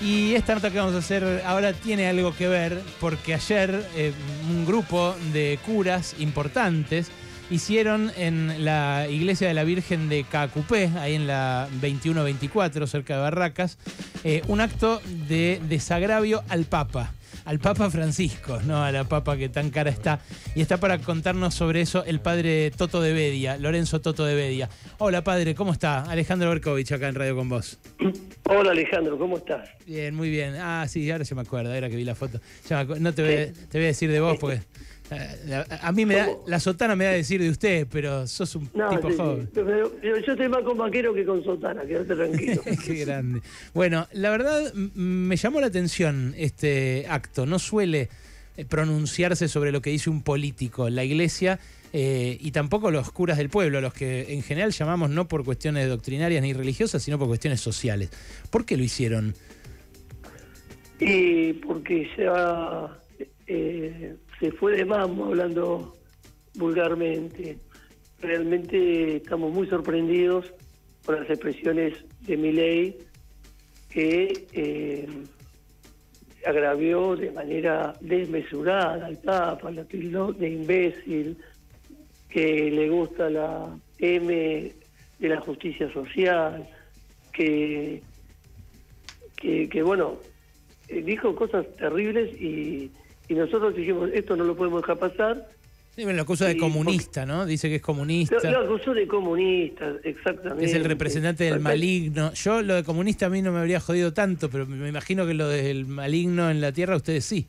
Y esta nota que vamos a hacer ahora tiene algo que ver porque ayer eh, un grupo de curas importantes hicieron en la iglesia de la Virgen de Cacupé, ahí en la 2124, cerca de Barracas, eh, un acto de desagravio al Papa al Papa Francisco, no a la Papa que tan cara está. Y está para contarnos sobre eso el padre Toto de Bedia, Lorenzo Toto de Bedia. Hola padre, ¿cómo está? Alejandro Berkovich acá en Radio con vos. Hola Alejandro, ¿cómo estás? Bien, muy bien. Ah, sí, ahora se me acuerdo, era que vi la foto. no te voy, te voy a decir de vos porque a mí me da, la sotana me da decir de usted, pero sos un tipo joven. yo estoy más con vaquero que con sotana, quédate tranquilo. Qué grande. Bueno, la verdad me llamó la atención este acto. No suele eh, pronunciarse sobre lo que dice un político, la iglesia eh, y tampoco los curas del pueblo, los que en general llamamos no por cuestiones doctrinarias ni religiosas, sino por cuestiones sociales. ¿Por qué lo hicieron? Y porque se ha eh, se fue de mambo hablando vulgarmente. Realmente estamos muy sorprendidos por las expresiones de mi ley que eh, agravió de manera desmesurada al Papa, la tildó de imbécil, que le gusta la M de la justicia social, que, que, bueno, dijo cosas terribles y y nosotros dijimos, esto no lo podemos dejar pasar. Sí, lo acusa de comunista, ¿no? Dice que es comunista. Lo, acusó de comunista, exactamente. es el representante del maligno. Yo lo de comunista a mí no me habría jodido tanto, pero me imagino que lo del maligno en la tierra ustedes sí.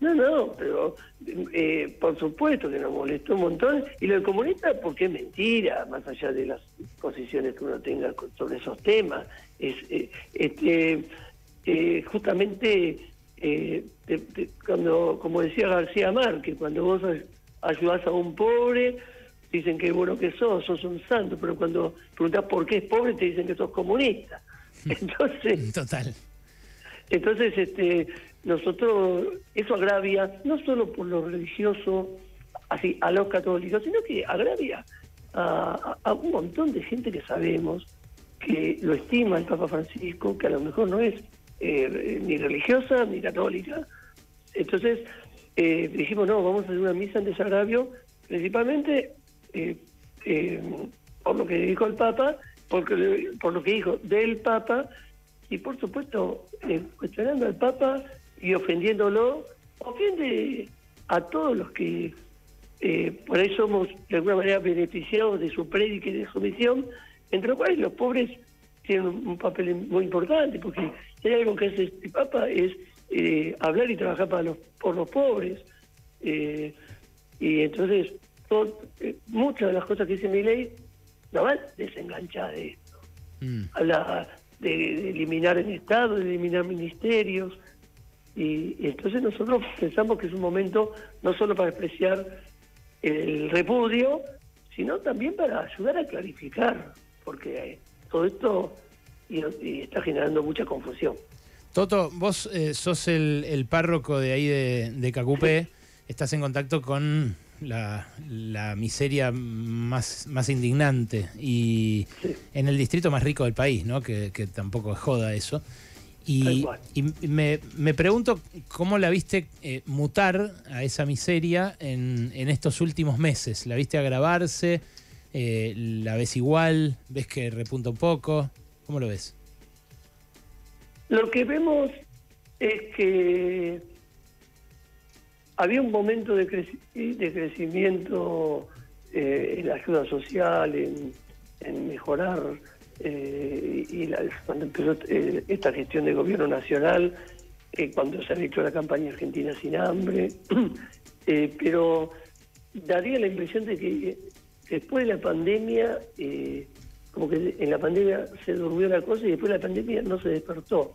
No, no, pero eh, por supuesto que nos molestó un montón. Y lo de comunista porque es mentira, más allá de las posiciones que uno tenga sobre esos temas. Es eh, este, eh, justamente eh, cuando, como decía García Márquez, cuando vos ayudás a un pobre, dicen que bueno que sos, sos un santo, pero cuando preguntás por qué es pobre, te dicen que sos comunista. Entonces, total. Entonces, este, nosotros, eso agravia, no solo por lo religioso, así, a los católicos, sino que agravia a, a un montón de gente que sabemos que lo estima el Papa Francisco, que a lo mejor no es eh, ni religiosa ni católica. Entonces eh, dijimos, no, vamos a hacer una misa en desagravio, principalmente eh, por lo que dijo el Papa, porque, por lo que dijo del Papa, y por supuesto cuestionando al Papa y ofendiéndolo, ofende a todos los que por ahí somos de alguna manera beneficiados de su prédica y de su misión, entre los cuales los pobres tienen un papel muy importante, porque si hay algo que hace este Papa es eh, hablar y trabajar para los, por los pobres. Eh, y entonces, eh, muchas de las cosas que dice mi ley no van desenganchadas de esto. Mm. Habla de, eliminar el Estado, de eliminar ministerios. Y, y, entonces nosotros pensamos que es un momento no solo para expresar el repudio, sino también para ayudar a clarificar, porque todo esto y, está generando mucha confusión. Toto, vos eh, sos el, párroco de ahí de, de Cacupé, estás en contacto con la, miseria más, más indignante y en el distrito más rico del país, ¿no? que, tampoco es joda eso. Y, me, pregunto cómo la viste eh, mutar a esa miseria en, en, estos últimos meses. ¿La viste agravarse? Eh, ¿La ves igual? ¿Ves que repunta un poco? ¿Cómo lo ves? Lo que vemos es que había un momento de, crecimiento eh, en la ayuda social, en, mejorar, eh, y cuando empezó eh, esta gestión de gobierno nacional, cuando se hecho la campaña Argentina sin hambre, pero daría la impresión de que después de la pandemia como que en la pandemia se durmió la cosa y después de la pandemia no se despertó.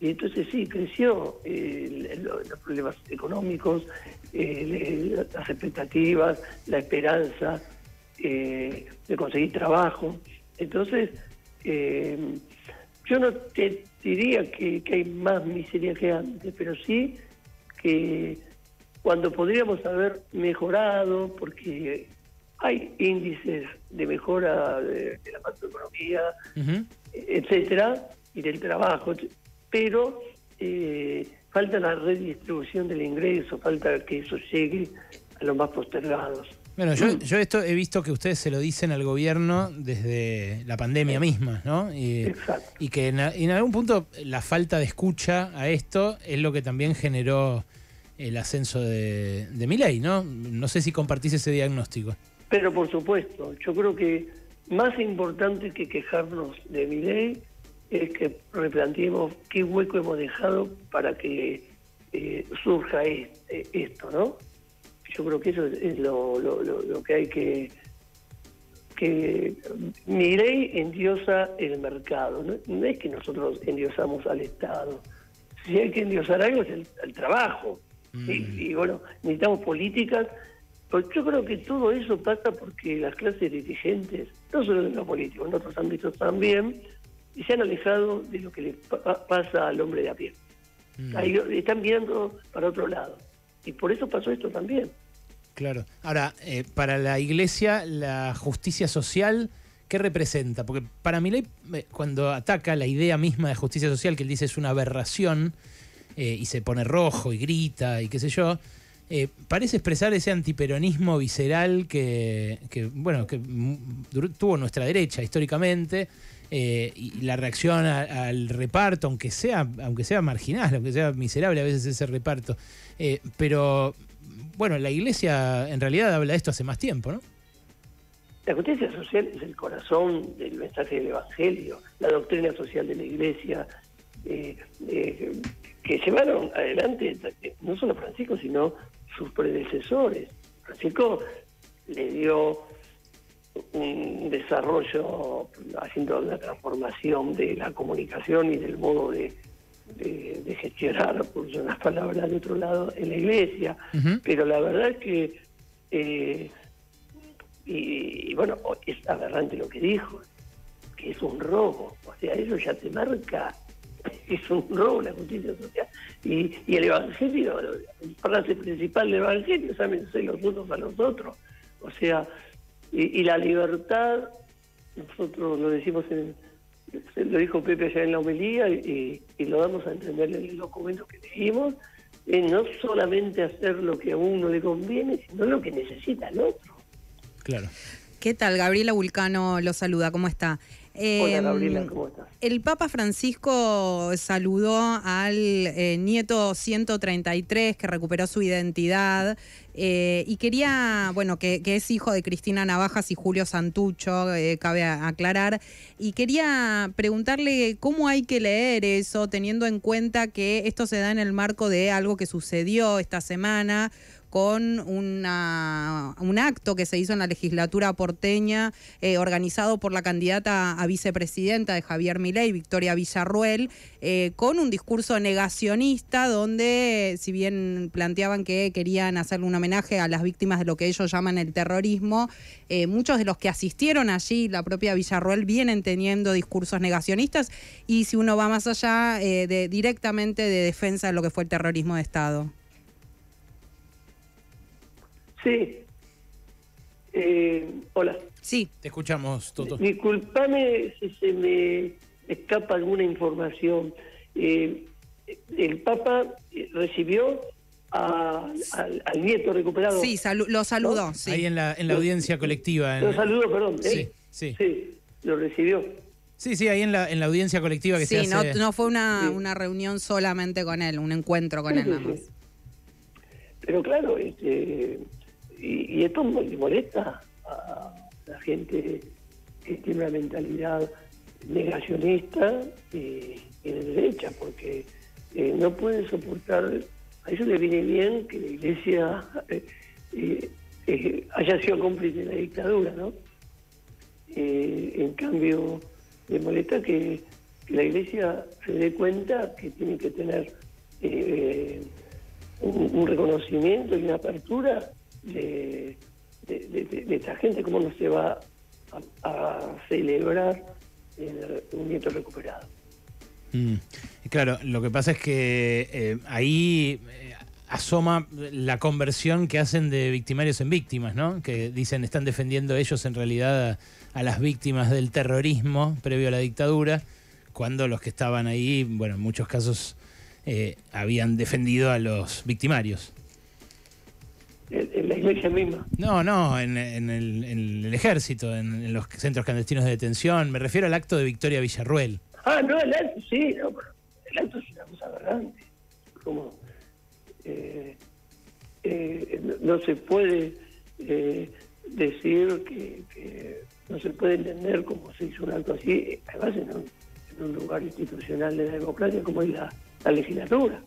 Y entonces sí, creció eh, los problemas económicos, eh, las expectativas, la esperanza eh, de conseguir trabajo. Entonces, yo no te diría que, que hay más miseria que antes, pero sí que cuando podríamos haber mejorado, porque hay índices de mejora de, la macroeconomía, etcétera, y del trabajo. pero eh, falta la redistribución del ingreso, falta que eso llegue a los más postergados. Bueno, yo, yo esto he visto que ustedes se lo dicen al gobierno desde la pandemia misma, ¿no? Y, Exacto. y que en, en algún punto la falta de escucha a esto es lo que también generó el ascenso de, de Milei, ¿no? No sé si compartís ese diagnóstico. Pero por supuesto, yo creo que más importante que quejarnos de mi ley es que replanteemos qué hueco hemos dejado para que eh, surja es- eh, esto, ¿no? Yo creo que eso es, lo, lo- lo- lo que hay que... que mi ley endiosa el mercado, ¿no? no es que nosotros endiosamos al Estado. Si hay que endiosar algo es el, el trabajo. Y, y bueno, necesitamos políticas pues yo creo que todo eso pasa porque las clases dirigentes, no solo en lo político, en otros ámbitos también, se han alejado de lo que le pa- pasa al hombre de a pie. Ahí están viendo para otro lado. Y por eso pasó esto también. Claro. Ahora, eh, para la iglesia, la justicia social, ¿qué representa? Porque para Milei, cuando ataca la idea misma de justicia social, que él dice es una aberración, eh, y se pone rojo y grita y qué sé yo, eh, parece expresar ese antiperonismo visceral que, bueno, que tuvo nuestra derecha históricamente. eh, y la reacción al reparto, aunque sea, aunque sea marginal, aunque sea miserable a veces ese reparto. Eh, pero bueno, la iglesia en realidad habla de esto hace más tiempo, ¿no? La justicia social es el corazón del mensaje del Evangelio, la doctrina social de la Iglesia, que llevaron adelante no solo Francisco, sino sus predecesores. Francisco le dio un desarrollo haciendo una transformación de la comunicación y del modo de, de- de gestionar, por unas palabras de otro lado, en la iglesia. Pero la verdad es que, eh, y, y bueno, es aberrante lo que dijo, que es un robo. O sea, eso ya te marca, es un robo la justicia social. Y, y el Evangelio, la frase principal del Evangelio, sámense los unos a los otros. O sea, y, y la libertad, nosotros lo decimos en, lo dijo Pepe allá en la homilía y, y lo damos a entender en el documento que leímos, es no solamente hacer lo que a uno le conviene, sino lo que necesita el otro. Claro. ¿Qué tal? Gabriela Vulcano lo saluda, ¿cómo está? Hola Em, Gabriela, ¿cómo estás? El Papa Francisco saludó al eh, nieto 133 que recuperó su identidad eh, y quería, bueno, que, que es hijo de Cristina Navajas y Julio Santucho, eh, cabe aclarar, y quería preguntarle cómo hay que leer eso, teniendo en cuenta que esto se da en el marco de algo que sucedió esta semana con un acto que se hizo en la legislatura porteña, eh, organizado por la candidata a vicepresidenta de Javier Milei, Victoria Villarruel, eh, con un discurso negacionista donde, si bien planteaban que querían hacerle un homenaje a las víctimas de lo que ellos llaman el terrorismo, eh, muchos de los que asistieron allí, la propia Villarruel, vienen teniendo discursos negacionistas y si uno va más allá, directamente de defensa de lo que fue el terrorismo de Estado. Sí. Eh, hola. Sí, Te escuchamos, Toto. Disculpame si se me escapa alguna información. Eh, el Papa recibió a- al, al nieto recuperado. sí, salu- lo saludó. sí. Ahí en la, en la audiencia colectiva. en- Lo saludo, perdón. Sí, ¿eh? sí. Sí, lo recibió. Sí, sí, ahí en la, en la audiencia colectiva que Sí, se no, hace. no fue una, Sí. una reunión solamente con él, un encuentro con Sí, él sí, nada sí. más. Pero claro, este, y, esto le molesta a la gente que tiene una mentalidad negacionista y, y de derecha, porque eh, no pueden soportar, a ellos les viene bien que la iglesia eh, eh, haya sido cómplice de la dictadura, ¿no? En cambio, le molesta que, la iglesia se dé cuenta que tiene que tener un reconocimiento y una apertura de, de, esta gente, cómo no se va a, a celebrar el- un nieto recuperado. Mm. Claro, lo que pasa es que eh, ahí eh, asoma la conversión que hacen de victimarios en víctimas, ¿no? Que dicen están defendiendo ellos en realidad a, a las víctimas del terrorismo previo a la dictadura, cuando los que estaban ahí, bueno, en muchos casos eh, habían defendido a los victimarios. En, la iglesia misma. No, no, en, el, ejército, en, los centros clandestinos de detención. Me refiero al acto de Victoria Villarruel. Ah, no, el acto, sí, no, el acto es una cosa grande. Como, eh, eh, no, se puede decir que, no se puede entender cómo se hizo un acto así, además en un, en un lugar institucional de la democracia como es la, la legislatura.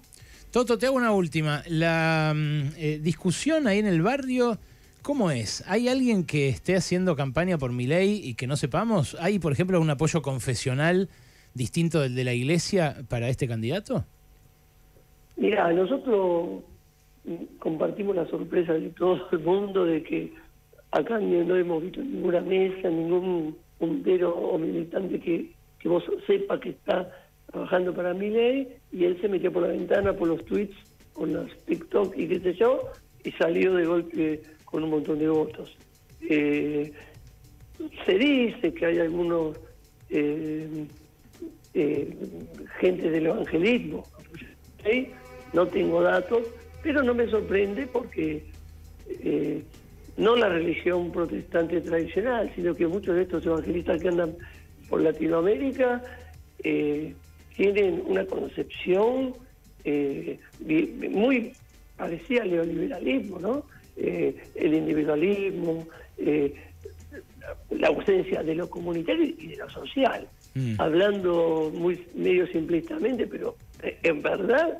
Toto, te hago una última. La mm, eh, discusión ahí en el barrio, ¿cómo es? ¿Hay alguien que esté haciendo campaña por mi ley y que no sepamos? ¿Hay, por ejemplo, un apoyo confesional distinto del de la iglesia para este candidato? Mira, nosotros mm, compartimos la sorpresa de todo el mundo de que acá no hemos visto ninguna mesa, ningún puntero o militante que, que vos sepa que está trabajando para mi ley y él se metió por la ventana por los tweets, con los TikTok y qué sé yo, y salió de golpe con un montón de votos. Eh, se dice que hay algunos eh, eh, gente del evangelismo, no tengo datos, pero no me sorprende porque no la religión protestante tradicional, sino que muchos de estos evangelistas que andan por Latinoamérica tienen una concepción eh, muy parecida al neoliberalismo, ¿no? Eh, el individualismo, eh, la ausencia de lo comunitario y de lo social. Mm. Hablando muy medio simplistamente, pero en verdad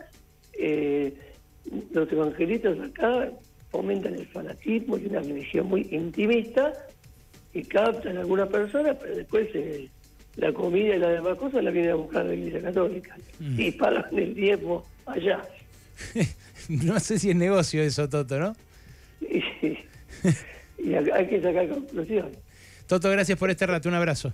los evangelistas acá fomentan el fanatismo y una religión muy intimista y captan a algunas personas, pero después se la comida y las demás cosas la viene a buscar la Iglesia Católica mm. y pagan el tiempo allá. no sé si es negocio eso, Toto, ¿no? y, hay que sacar conclusiones. Toto, gracias por este rato, un abrazo.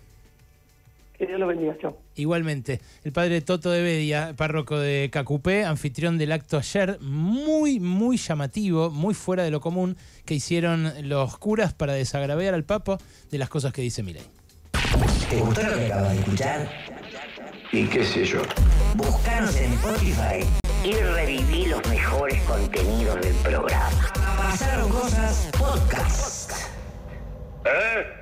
Que Dios lo bendiga, chao. Igualmente, el padre Toto de Bedia, párroco de Cacupé, anfitrión del acto ayer, muy, muy llamativo, muy fuera de lo común, que hicieron los curas para desagraviar al Papa de las cosas que dice Milei. ¿Te gustó lo que acabas de escuchar? Y qué sé yo. Búscanos en Spotify y reviví los mejores contenidos del programa. Pasaron cosas podcast. ¿Eh?